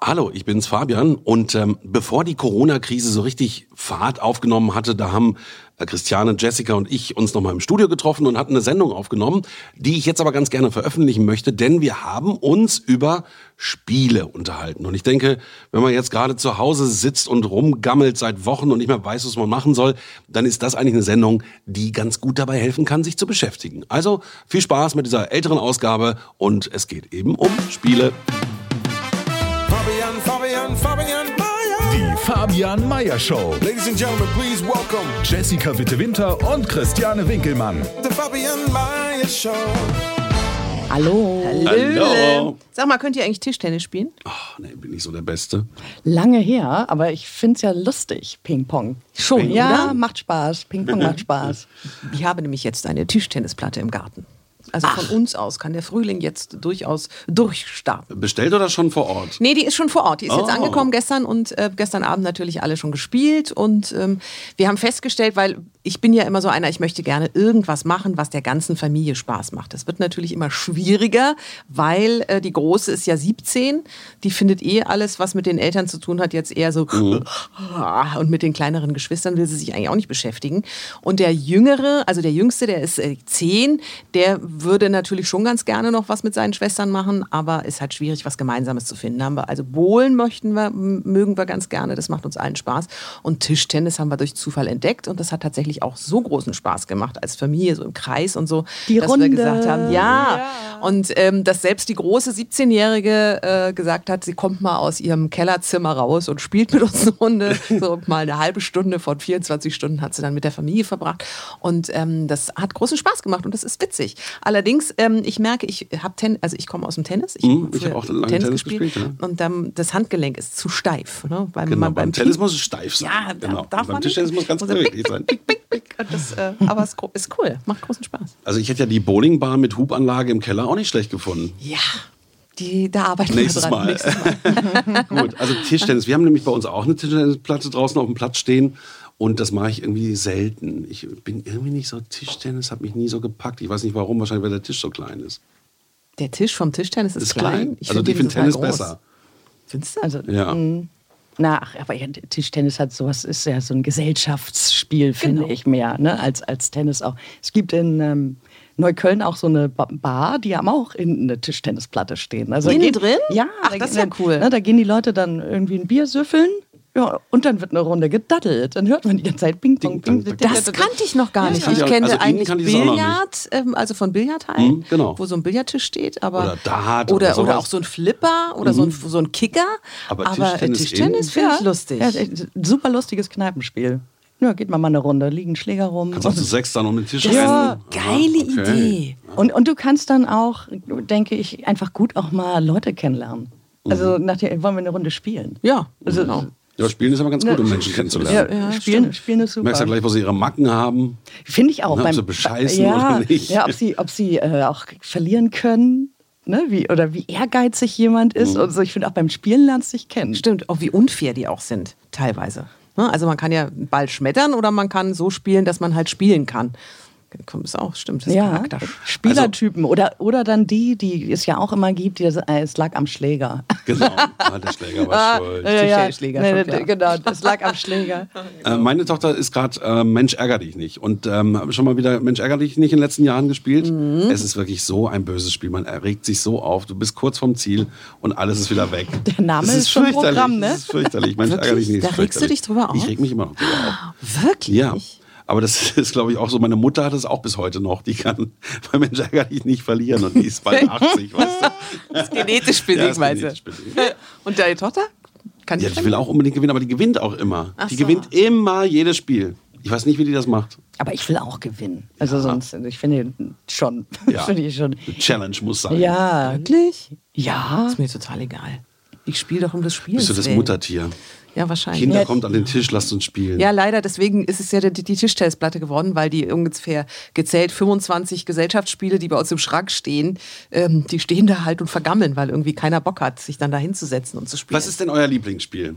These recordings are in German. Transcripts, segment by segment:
Hallo, ich bin's Fabian und ähm, bevor die Corona-Krise so richtig Fahrt aufgenommen hatte, da haben äh, Christiane, Jessica und ich uns nochmal im Studio getroffen und hatten eine Sendung aufgenommen, die ich jetzt aber ganz gerne veröffentlichen möchte, denn wir haben uns über Spiele unterhalten. Und ich denke, wenn man jetzt gerade zu Hause sitzt und rumgammelt seit Wochen und nicht mehr weiß, was man machen soll, dann ist das eigentlich eine Sendung, die ganz gut dabei helfen kann, sich zu beschäftigen. Also viel Spaß mit dieser älteren Ausgabe und es geht eben um Spiele. Fabian, Meyer. Die Fabian Meyer Show. Ladies and Gentlemen, please welcome Jessica Witte-Winter und Christiane Winkelmann. the Fabian Meyer Show. Hallo. Hallo. Sag mal, könnt ihr eigentlich Tischtennis spielen? Ach, nee, bin ich so der Beste. Lange her, aber ich finde es ja lustig, Ping-Pong. Schon, Ja, oder? macht Spaß. Ping-Pong macht Spaß. Ich habe nämlich jetzt eine Tischtennisplatte im Garten. Also von uns aus kann der Frühling jetzt durchaus durchstarten. Bestellt oder schon vor Ort? Nee, die ist schon vor Ort. Die ist jetzt Oh. angekommen gestern und äh, gestern Abend natürlich alle schon gespielt. Und ähm, wir haben festgestellt, weil ich bin ja immer so einer, ich möchte gerne irgendwas machen, was der ganzen Familie Spaß macht. Das wird natürlich immer schwieriger, weil äh, die Große ist ja 17. Die findet eh alles, was mit den Eltern zu tun hat, jetzt eher so. Und mit den kleineren Geschwistern will sie sich eigentlich auch nicht beschäftigen. Und der Jüngere, also der Jüngste, der ist äh, 10, der würde natürlich schon ganz gerne noch was mit seinen Schwestern machen, aber ist halt schwierig, was Gemeinsames zu finden. Haben wir also Bowlen möchten wir, mögen wir ganz gerne, das macht uns allen Spaß. Und Tischtennis haben wir durch Zufall entdeckt und das hat tatsächlich auch so großen Spaß gemacht als Familie, so im Kreis und so, Die dass Runde. wir gesagt haben, ja. Und ähm, dass selbst die große 17-Jährige äh, gesagt hat, sie kommt mal aus ihrem Kellerzimmer raus und spielt mit uns eine Runde. So mal eine halbe Stunde von 24 Stunden hat sie dann mit der Familie verbracht. Und ähm, das hat großen Spaß gemacht und das ist witzig. Allerdings, ähm, ich merke, ich habe Tennis, also ich komme aus dem Tennis. Ich, Mhm, ich früher hab auch lange Tennis gespielt, ja. Und ähm, das Handgelenk ist zu steif. Ne? Weil Genau, man beim Ping- Tennis muss es steif sein. Ja, genau. da darf beim man Tischtennis nicht. muss ganz beweglich sein. pick, pick, pick. Das, äh, aber es ist cool, macht großen Spaß. Also ich hätte ja die Bowlingbahn mit Hubanlage im Keller auch nicht schlecht gefunden. Ja, die, da arbeiten Nächstes wir dran. Mal. Nächstes Mal. Gut, also Tischtennis. Wir haben nämlich bei uns auch eine Tischtennisplatte draußen auf dem Platz stehen. Und das mache ich irgendwie selten. Ich bin irgendwie nicht so Tischtennis, hat mich nie so gepackt. Ich weiß nicht warum, wahrscheinlich weil der Tisch so klein ist. Der Tisch vom Tischtennis ist, Ist klein. klein. Ich also den finde Tennis besser. Findest du? Also, Ja. Na, ach, aber ja, Tischtennis hat sowas, ist ja so ein Gesellschaftsspiel, finde Genau. ich mehr, ne, als, als Tennis auch. Es gibt in ähm, Neukölln auch so eine Ba- Bar, die haben auch innen eine Tischtennisplatte stehen. Also Innen geht- drin? Ja. Ach, da das ist ja cool. Ne, da gehen die Leute dann irgendwie ein Bier süffeln. Ja, und dann wird eine Runde gedaddelt. Dann hört man die ganze Zeit Ping, Pong, Ding, Ping. dang, Das kannte ich noch gar nicht. ja. Ich kenne also eigentlich. Billard, ähm, also von Billardhallen, Mhm, genau. wo so ein Billardtisch steht. Aber Oder Dart oder, oder oder, auch so ein Flipper oder so, ein, so ein Kicker. Aber äh, Tischtennis Tischtennis in? finde ich lustig. Ja, super lustiges Kneipenspiel. Ja, geht mal mal eine Runde, liegen Schläger rum. Kannst auch zu sechs dann um den Tisch Ja. Geile okay. Idee. Und, und du kannst dann auch, denke ich, einfach gut auch mal Leute kennenlernen. Also nachher wollen wir eine Runde spielen. Ja, Also, genau. Ja, Spielen ist aber ganz gut, um Menschen kennenzulernen. Ja, spielen, spielen ist Du super. merkst ja gleich, wo sie ihre Macken haben. Finde ich auch. Na, ob beim- sie bescheißen ja, oder nicht. Ja, ob sie, ob sie äh, auch verlieren können. Ne, wie, oder wie ehrgeizig jemand Mhm. ist. Und so. Ich finde auch beim Spielen lernst du dich kennen. Stimmt, auch wie unfair die auch sind, teilweise. Ne? Also man kann ja einen Ball schmettern oder man kann so spielen, dass man halt spielen kann. Kommt es auch, stimmt. Das ist Ja. Spielertypen. oder, oder dann die, die es ja auch immer gibt, die, äh, es lag am Schläger. Genau, ah, der Schläger war schuld. ja, Schläger, nee, schon nee, genau, das lag am Schläger. Äh, meine Tochter ist gerade äh, Mensch ärger dich nicht und ähm, habe schon mal wieder Mensch ärger dich nicht in den letzten Jahren gespielt. Mhm. Es ist wirklich so ein böses Spiel. Man erregt sich so auf. Du bist kurz vom Ziel und alles ist wieder weg. Der Name Es ist schon fürchterlich. Programm, ne? Es ist fürchterlich. Mensch ärger dich nicht. ist Da regst du dich drüber auf? Ich reg mich immer noch drüber auf. Wirklich? Ja. Aber das ist, glaube ich, auch so. Meine Mutter hat es auch bis heute noch. Die kann bei Mensch ärger dich nicht verlieren und die ist bald 80, weißt du? Das ist genetisch Ja, bedingt, du? genetisch bedingt. Und deine Tochter? Kann Ja, die will auch unbedingt gewinnen, aber die gewinnt auch immer. Ach die so. gewinnt immer jedes Spiel. Ich weiß nicht, wie die das macht. Aber ich will auch gewinnen. Also sonst, ich finde schon. Ja. finde ich schon. Eine Challenge muss sein. Ja. Wirklich? Ja. Ist mir total egal. Ich spiele doch um das Spiel. Bist du das Muttertier? Ja, wahrscheinlich. Kinder, Ja, kommt an den Tisch, lasst uns spielen. Ja, leider, deswegen ist es ja die, die Tischtennisplatte geworden, weil die ungefähr gezählt 25 Gesellschaftsspiele, die bei uns im Schrank stehen, ähm, die stehen da halt und vergammeln, weil irgendwie keiner Bock hat, sich dann da hinzusetzen und zu spielen. Was ist denn euer Lieblingsspiel?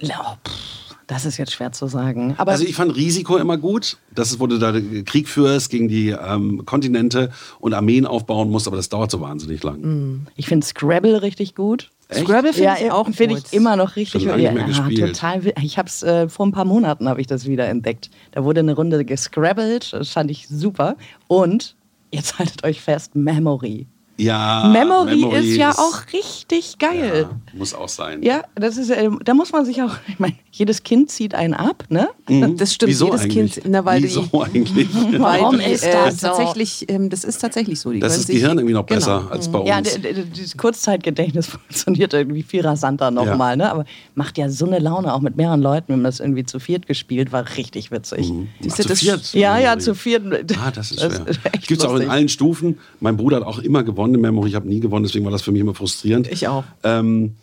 Ja, pff, das ist jetzt schwer zu sagen. Aber Also ich fand Risiko immer gut. Das ist, wo du da Krieg führst gegen die ähm, Kontinente und Armeen aufbauen musst, aber das dauert so wahnsinnig lang. ich finde Scrabble richtig gut. Scrabble finde ja, ich auch finde ich immer noch richtig Schon lange nicht mehr ja, gespielt. total ich habe es äh, vor ein paar Monaten habe ich das wieder entdeckt. Da wurde eine Runde gescrabbelt das fand ich super. Und jetzt haltet euch fest Memory. Ja, Memory, ist ja auch richtig geil. Ja, muss auch sein. ja, das ist äh, da muss man sich auch ich meine jedes Kind zieht einen ab ne Das stimmt, Wieso jedes eigentlich? Kind, na, weil Wieso die, eigentlich? weil Warum die, ist äh, das so? tatsächlich, ähm, das ist tatsächlich so. Die Das ist sich- Gehirn irgendwie noch Genau. besser als bei uns. Ja, das Kurzzeitgedächtnis funktioniert irgendwie viel rasanter nochmal, ne? Aber macht ja so eine Laune, auch mit mehreren Leuten. Wir haben das irgendwie zu viert gespielt, war richtig witzig. Ach, Siehst du, zu das- viert? Ja, ja, zu viert. Ah, das ist schwer. echt Gibt es auch in allen Stufen. Mein Bruder hat auch immer gewonnen in Memory. Ich habe nie gewonnen, deswegen war das für mich immer frustrierend. Ich auch. Ähm,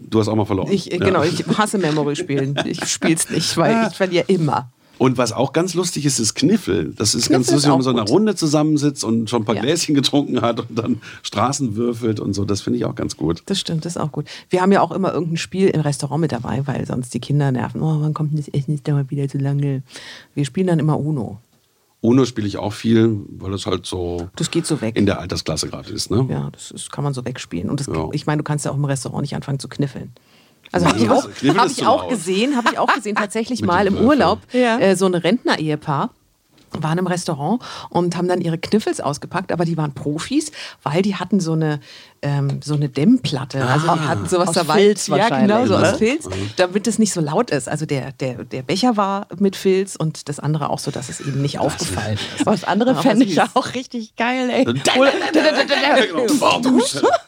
du hast auch mal verloren. Ich, äh, Ja. Genau, ich hasse Memory-Spielen. Ich spiele es nicht, weil ich verliere immer. Und was auch ganz lustig ist, ist Kniffel. Das ist ganz Kniffel ist lustig, wenn man so in einer. Runde zusammensitzt und schon ein paar Ja. Gläschen getrunken hat und dann Straßen würfelt und so. Das finde ich auch ganz gut. Das stimmt, das ist auch gut. Wir haben ja auch immer irgendein Spiel im Restaurant mit dabei, weil sonst die Kinder nerven. Oh, wann kommt denn das Essen? Das dauert wieder zu lange. Wir spielen dann immer Uno. Uno spiele ich auch viel, weil das halt so Das geht so weg. in der Altersklasse gerade ist. Ne? Ja, das ist, kann man so wegspielen. Und das, Ja. ich meine, du kannst ja auch im Restaurant nicht anfangen zu kniffeln. Also Nee, habe ich auch, hab ich auch gesehen, habe ich auch gesehen, tatsächlich mal im. Urlaub, Ja. äh, so ein Rentner-Ehepaar waren im Restaurant und haben dann ihre Kniffels ausgepackt, aber die waren Profis, weil die hatten so eine, ähm, so eine Dämmplatte. Also die hatten sowas Aus dabei. Filz ja, genau, wahrscheinlich, so ne? aus Filz, damit es nicht so laut ist. Also der, der, der Becher war mit Filz und das andere auch so, dass es eben nicht aufgefallen ist. Aber das andere Aber fände ich auch richtig geil, ey.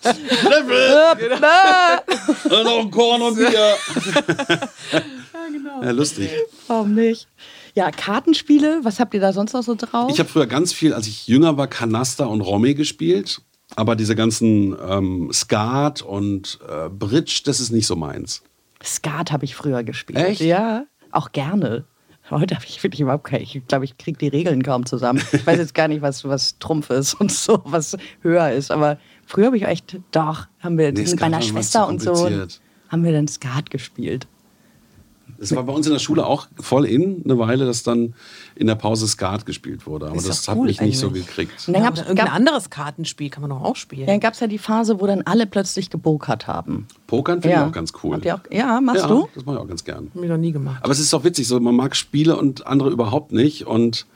Genau. Noch ein Korn und Bier. Ja, lustig. Warum nicht? Ja, Kartenspiele, was habt ihr da sonst noch so drauf? Ich habe früher ganz viel, als ich jünger war, Kanaster und Romme gespielt. Aber diese ganzen ähm, Skat und äh, Bridge, das ist nicht so meins. Skat habe ich früher gespielt. Echt? Ja, auch gerne. Heute habe ich wirklich überhaupt keine. Ich glaube, ich kriege die Regeln kaum zusammen. Ich weiß jetzt gar nicht, was, was Trumpf ist und so, was höher ist. Aber früher habe ich echt, doch, haben wir Nee, mit Skat meiner Schwester und so, haben wir dann Skat gespielt. Das war bei uns in der Schule auch voll in, eine Weile, dass dann in der Pause Skat gespielt wurde. Aber Ist das doch hat cool mich nicht so eigentlich. gekriegt. Und dann Ja, gab's- oder irgendein gab- anderes Kartenspiel kann man doch auch spielen. Dann gab es ja die Phase, wo dann alle plötzlich gebokert haben. Pokern finde ich auch ganz cool. Auch, ja, machst ja, du? Das mache ich auch ganz gern. Hab ich noch nie gemacht. Aber es ist doch witzig, so man mag Spiele und andere überhaupt nicht. Und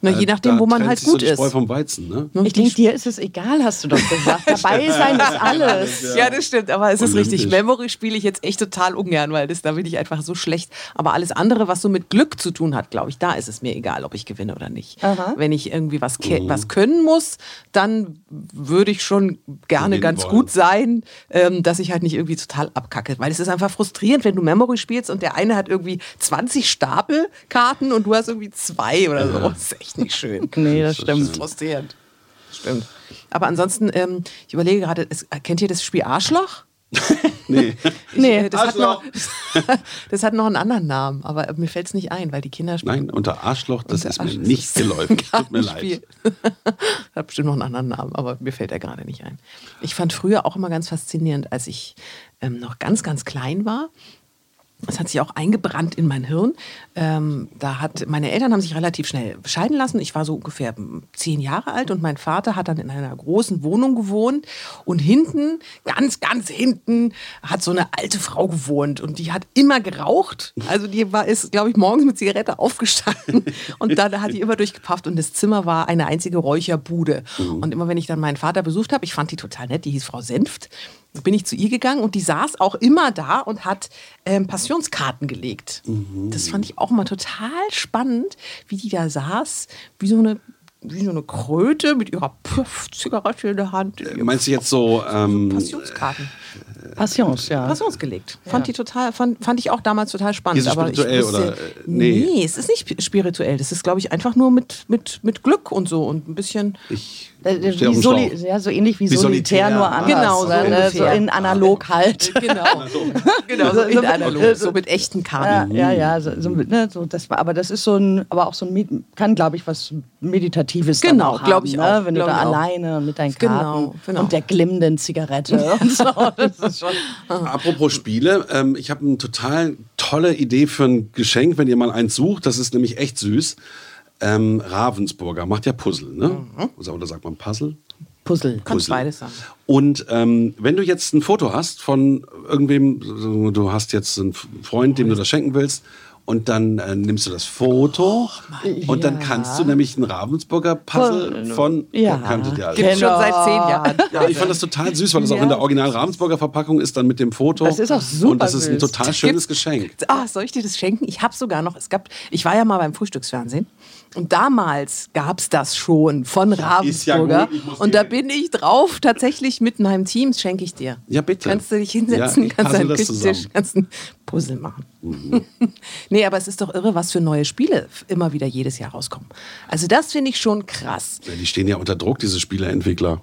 Na, äh, je nachdem, da wo man halt so gut die ist. Spreu vom Weizen, ne? Ich denke, dir ist es egal, hast du doch gesagt. Dabei sein ist alles. Ja, das stimmt, aber es ist Olympisch. richtig. Memory spiele ich jetzt echt total ungern, weil das, da bin ich einfach so schlecht. Aber alles andere, was so mit Glück zu tun hat, glaube ich, da ist es mir egal, ob ich gewinne oder nicht. Aha. Wenn ich irgendwie was, ke- was können muss, dann würde ich schon gerne Gewinnen ganz wollen. gut sein, ähm, dass ich halt nicht irgendwie total abkacke. Weil es ist einfach frustrierend, wenn du Memory spielst und der eine hat irgendwie 20 Stapelkarten und du hast irgendwie zwei oder so. Echt nicht schön. Nee, das stimmt. Frustrierend. Stimmt. Aber ansonsten, ähm, ich überlege gerade, es- kennt ihr das Spiel Arschloch? Nee. Ich, Nee. äh, das, hat noch, Arschloch. das hat noch einen anderen Namen, aber mir fällt es nicht ein, weil die Kinder spielen. Nein, unter Arschloch, das Unter ist Arsch- mir nicht geläufig. Tut mir leid. viel. hat bestimmt noch einen anderen Namen, aber mir fällt er gerade nicht ein. Ich fand früher auch immer ganz faszinierend, als ich ähm, noch ganz, ganz klein war. Das hat sich auch eingebrannt in mein Hirn. Ähm, da hat, meine Eltern haben sich relativ schnell scheiden lassen. Ich war so ungefähr zehn Jahre alt und mein Vater hat dann in einer großen Wohnung gewohnt. Und hinten, ganz, ganz hinten, hat so eine alte Frau gewohnt und die hat immer geraucht. Also die war, ist, glaube ich, morgens mit Zigarette aufgestanden und dann hat die immer durchgepafft und das Zimmer war eine einzige Räucherbude. Und immer wenn ich dann meinen Vater besucht habe, ich fand die total nett, die hieß Frau Senft, bin ich zu ihr gegangen und die saß auch immer da und hat ähm, Passionskarten gelegt. Das fand ich auch mal total spannend, wie die da saß, wie so eine, wie so eine Kröte mit ihrer Puff-Zigarette in der Hand. Meinst du jetzt so, ähm, Passionskarten. Passions, ja. Passions gelegt. Fand die total, fand, fand ich auch damals total spannend. Ist es aber ich spirituell wusste- oder, äh, nee? nee. es ist nicht spirituell. Das ist, glaube ich, einfach nur mit, mit, mit Glück und so und ein bisschen. ich Äh, Soli ja, so ähnlich wie, Wie Solitär, Solitär. nur anders. Genau, so ne? so in analog halt. Genau. genau, so So- in so- analog, so- so mit echten Ja, Karten. ja, ja, so, so, mit, ne, so das war, aber das ist so ein, aber auch so ein, kann glaube ich was Meditatives Genau, auch glaub haben, ich ne? auch, wenn du da ich auch. alleine mit deinen Genau, Karten genau. und der glimmenden Zigarette und so, das ist schon Apropos Spiele, ähm, ich habe eine total tolle Idee für ein Geschenk, wenn ihr mal eins sucht. Das ist nämlich echt süß. Ähm, Ravensburger macht ja Puzzle, ne? Mhm. Oder sagt man Puzzle? Puzzle. Kannst Puzzle. beides sagen. Und ähm, wenn du jetzt ein Foto hast von irgendwem, du hast jetzt einen Freund, dem du das schenken willst, und dann äh, nimmst du das Foto und dann kannst du nämlich ein Ravensburger Puzzle von Ja. kanntet ihr alle. Schon seit zehn Jahren. Ja, ich fand das total süß, weil das auch in der Original Ravensburger Verpackung ist, dann mit dem Foto. Das ist auch super Und das ist ein süß. total schönes Geschenk. Ah, soll ich dir das schenken? Ich habe sogar noch, es gab, ich war ja mal beim Frühstücksfernsehen und damals gab es das schon von ist ja Ravensburger gut, und da bin ich drauf, tatsächlich mit meinem Team, schenke ich dir. Ja, bitte. Kannst du dich hinsetzen, Ja, kannst einen Küchentisch. Mhm. kannst einen Puzzle machen. nee, aber es ist doch irre, was für neue Spiele immer wieder jedes Jahr rauskommen. Also das finde ich schon krass. Ja, die stehen ja unter Druck, diese Spieleentwickler.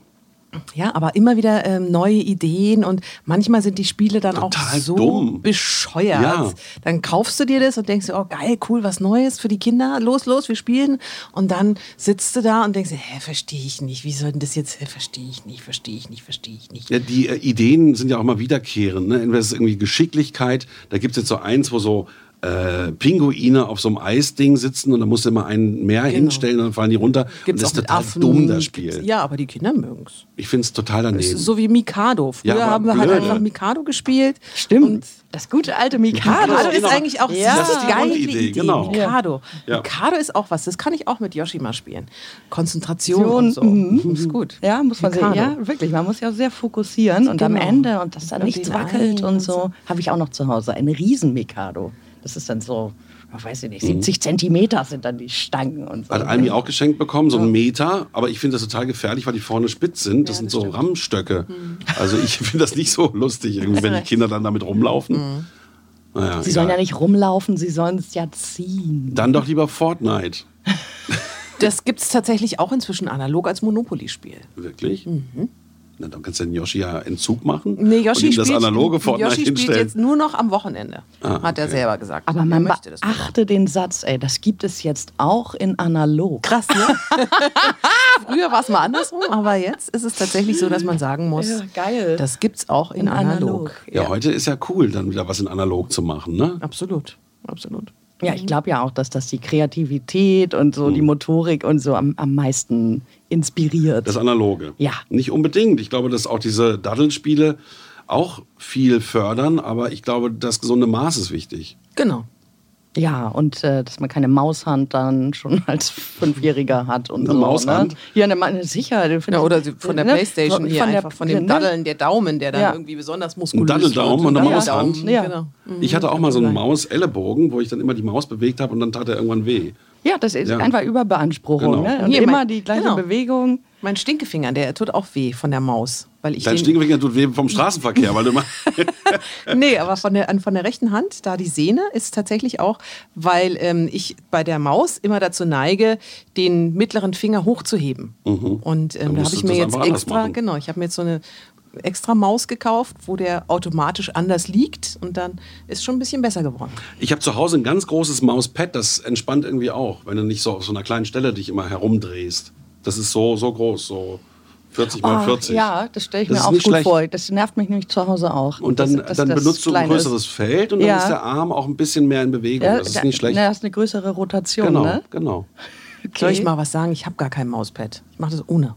Ja, aber immer wieder ähm, neue Ideen und manchmal sind die Spiele dann Total auch so dumm. bescheuert. Ja. Dann kaufst du dir das und denkst dir, oh geil, cool, was Neues für die Kinder, los, los, wir spielen. Und dann sitzt du da und denkst hä, verstehe ich nicht, wie soll denn das jetzt, verstehe ich nicht, verstehe ich nicht, verstehe ich nicht. Ja, die äh, Ideen sind ja auch immer wiederkehrend. Ne? Entweder ist es irgendwie Geschicklichkeit, da gibt es jetzt so eins, wo so äh, Pinguine auf so einem Eisding sitzen und da musst du immer einen mehr hinstellen und dann fallen die runter. Genau. Gibt's und das auch ist mit total Affen, dumm, das Spiel. Ja, aber die Kinder mögen es. Ich finde es total daneben. So wie Mikado. Früher Ja, haben wir halt einfach Mikado gespielt. Stimmt. Und das gute alte Mikado. Mikado ist genau. eigentlich auch Ja. das Das ist die geile Idee. genau. Mikado. Ja. Mikado ist auch was. Das kann ich auch mit Yoshi mal spielen. Konzentration und so. mhm. Ist gut. Ja, muss man sehen. Mikado. Ja, wirklich. Man muss ja auch sehr fokussieren und am Genau. Ende und dass da nichts wackelt und und so, habe ich auch noch zu Hause. Ein riesen Mikado. Das ist dann so, ich weiß ich nicht, Mhm. 70 Zentimeter sind dann die Stangen und so. Hat Almi auch geschenkt bekommen, so einen Meter, aber ich finde das total gefährlich, weil die vorne spitz sind. Das sind so Rammstöcke. Mhm. Also ich finde das nicht so lustig, irgendwie, wenn die Kinder dann damit rumlaufen. Mhm. Naja, Sie sollen ja nicht rumlaufen, sie sollen es ja ziehen. Dann doch lieber Fortnite. Das gibt es tatsächlich auch inzwischen analog als Monopoly-Spiel. Wirklich? Na, dann kannst du den Yoshi ja Entzug machen. Nee, Yoshi und ihm das spielt, analoge Fortnite Yoshi spielt hinstellen. jetzt nur noch am Wochenende, Ah, hat er okay. selber gesagt. Aber Er man möchte das beachte den Satz, ey, das gibt es jetzt auch in analog. Krass, ne? Früher war es mal andersrum, aber jetzt ist es tatsächlich so, dass man sagen muss, Ja, geil. das gibt es auch in, In analog. analog. ja, heute ist ja cool, dann wieder was in analog zu machen, ne? Absolut, absolut. Ja, ich glaube ja auch, dass das die Kreativität und so die Motorik und so am, am meisten inspiriert. Das Analoge. Ja. Nicht unbedingt. Ich glaube, dass auch diese Daddelspiele auch viel fördern, aber ich glaube, das gesunde Maß ist wichtig. Genau. Ja, und äh, dass man keine Maushand dann schon als Fünfjähriger hat und Eine so. Maushand? Ne? Ja, ne, man- sicher. Ja, oder von der ne? Playstation Von- hier, von der- einfach von dem ne? Daddeln, der Daumen, der dann Ja. irgendwie besonders Ein muskulös Daddeldaumen wird. und eine Daddeldaumen, Maushand. Ja. Genau. Ich hatte auch mal so einen Maus-Ellenbogen, wo ich dann immer die Maus bewegt habe und dann tat er irgendwann weh. Ja, das ist Ja. einfach Überbeanspruchung. Genau. Ne? Und Hier, immer mein- die gleiche genau. Bewegung. Mein Stinkefinger, der tut auch weh von der Maus. Weil ich Dein den, Stinkefinger tut weh vom Straßenverkehr, weil du immer. Nee, aber von der, an- von der rechten Hand, da die Sehne, ist tatsächlich auch, weil ähm, ich bei der Maus immer dazu neige, den mittleren Finger hochzuheben. Und Dann ähm, da habe ich mir jetzt extra, genau, ich habe mir jetzt so eine extra Maus gekauft, wo der automatisch anders liegt und dann ist schon ein bisschen besser geworden. Ich habe zu Hause ein ganz großes Mauspad, das entspannt irgendwie auch, wenn du nicht so auf so einer kleinen Stelle dich immer herumdrehst. Das ist so, so groß, so 40 mal Ah, 40. Ja, das stelle ich Das mir auch gut schlecht. vor. Das nervt mich nämlich zu Hause auch. Und dann, dass- dass dann benutzt du ein ist. größeres Feld und dann Ja. ist der Arm auch ein bisschen mehr in Bewegung. Ja, das ist da- nicht schlecht. Na, das ist eine größere Rotation, genau, ne? genau. Soll ich mal was sagen? Ich habe gar kein Mauspad. Ich mache das ohne.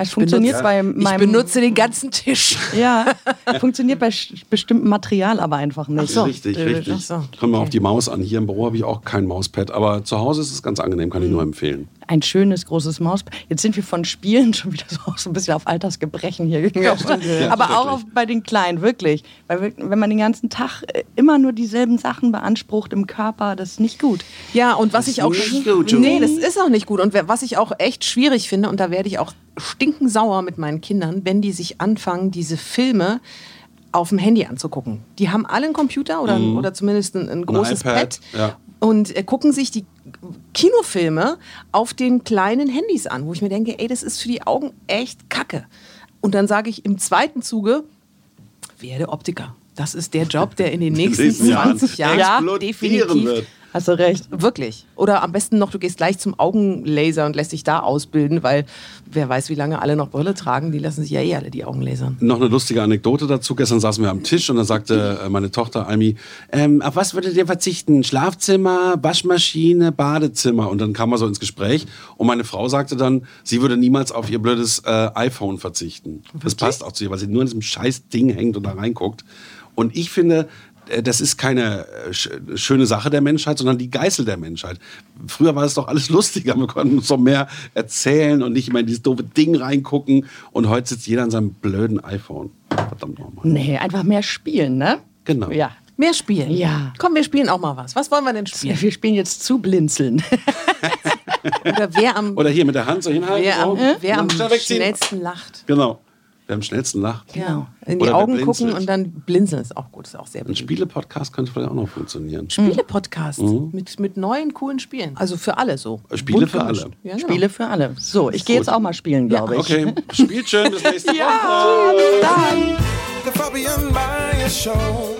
Weil es funktioniert benutze- bei Ich meinem... benutze den ganzen Tisch. Ja, funktioniert bei bestimmtem Material aber einfach nicht. richtig, Äh, richtig. ach so. Kommt mal auf die Maus an. Hier im Büro habe ich auch kein Mauspad, aber zu Hause ist es ganz angenehm, kann ich nur empfehlen. Ein schönes, großes Mauspad. Jetzt sind wir von Spielen schon wieder so, so ein bisschen auf Altersgebrechen hier gekommen. Ja, aber auch auf, bei den Kleinen, wirklich. Weil wir- wenn man den ganzen Tag äh, immer nur dieselben Sachen beansprucht im Körper, das ist nicht gut. Ja, und was ich auch. nicht gut, nee, das ist auch nicht gut. Und was ich auch echt schwierig finde, und da werde ich auch stinkensauer mit meinen Kindern, wenn die sich anfangen, diese Filme auf dem Handy anzugucken. Die haben alle einen Computer oder, oder zumindest ein, ein großes iPad, Pad. ja. Und äh, gucken sich die Kinofilme auf den kleinen Handys an, wo ich mir denke, ey, das ist für die Augen echt Kacke. Und dann sage ich im zweiten Zuge, werde Optiker. Das ist der Job, der in den nächsten nächsten Jahren 20 Jahren explodieren definitiv wird. Hast du recht. Wirklich. Oder am besten noch, du gehst gleich zum Augenlaser und lässt dich da ausbilden, weil wer weiß, wie lange alle noch Brille tragen, die lassen sich ja eh alle die Augen lasern. Noch eine lustige Anekdote dazu. Gestern saßen wir am Tisch und dann sagte äh, meine Tochter Almi, ähm, auf was würdet ihr verzichten? Schlafzimmer, Waschmaschine, Badezimmer? Und dann kam er so ins Gespräch und meine Frau sagte dann, sie würde niemals auf ihr blödes äh, iPhone verzichten. Das passt auch zu ihr, weil sie nur in diesem scheiß Ding hängt und da reinguckt. Und ich finde, das ist keine äh, sch- schöne Sache der Menschheit, sondern die Geißel der Menschheit. Früher war es doch alles lustiger. Wir konnten uns doch mehr erzählen und nicht immer in dieses doofe Ding reingucken. Und heute sitzt jeder an seinem blöden iPhone. Verdammt nochmal. Nee, einfach mehr spielen, ne? Genau. Ja. Mehr spielen. Ja. Komm, wir spielen auch mal was. Was wollen wir denn spielen? Wir spielen jetzt zu blinzeln. Oder wer am, Oder hier mit der Hand so hinhalten. wer am, so. wer am schnellsten lacht? Genau. Wer am schnellsten lacht. Genau. In die Oder Augen gucken und dann blinzeln ist auch gut. Ist auch sehr Ein. Spiele-Podcast könnte vielleicht auch noch funktionieren. Spiele-Podcast mit, mit neuen, coolen Spielen. Also für alle so. Mhm. Spiele Bunt für alle. Ja, genau. Spiele für alle. So, ich gehe jetzt auch mal spielen, glaube ich. Okay, spielt schön, bis nächste Woche. The Fabian Show.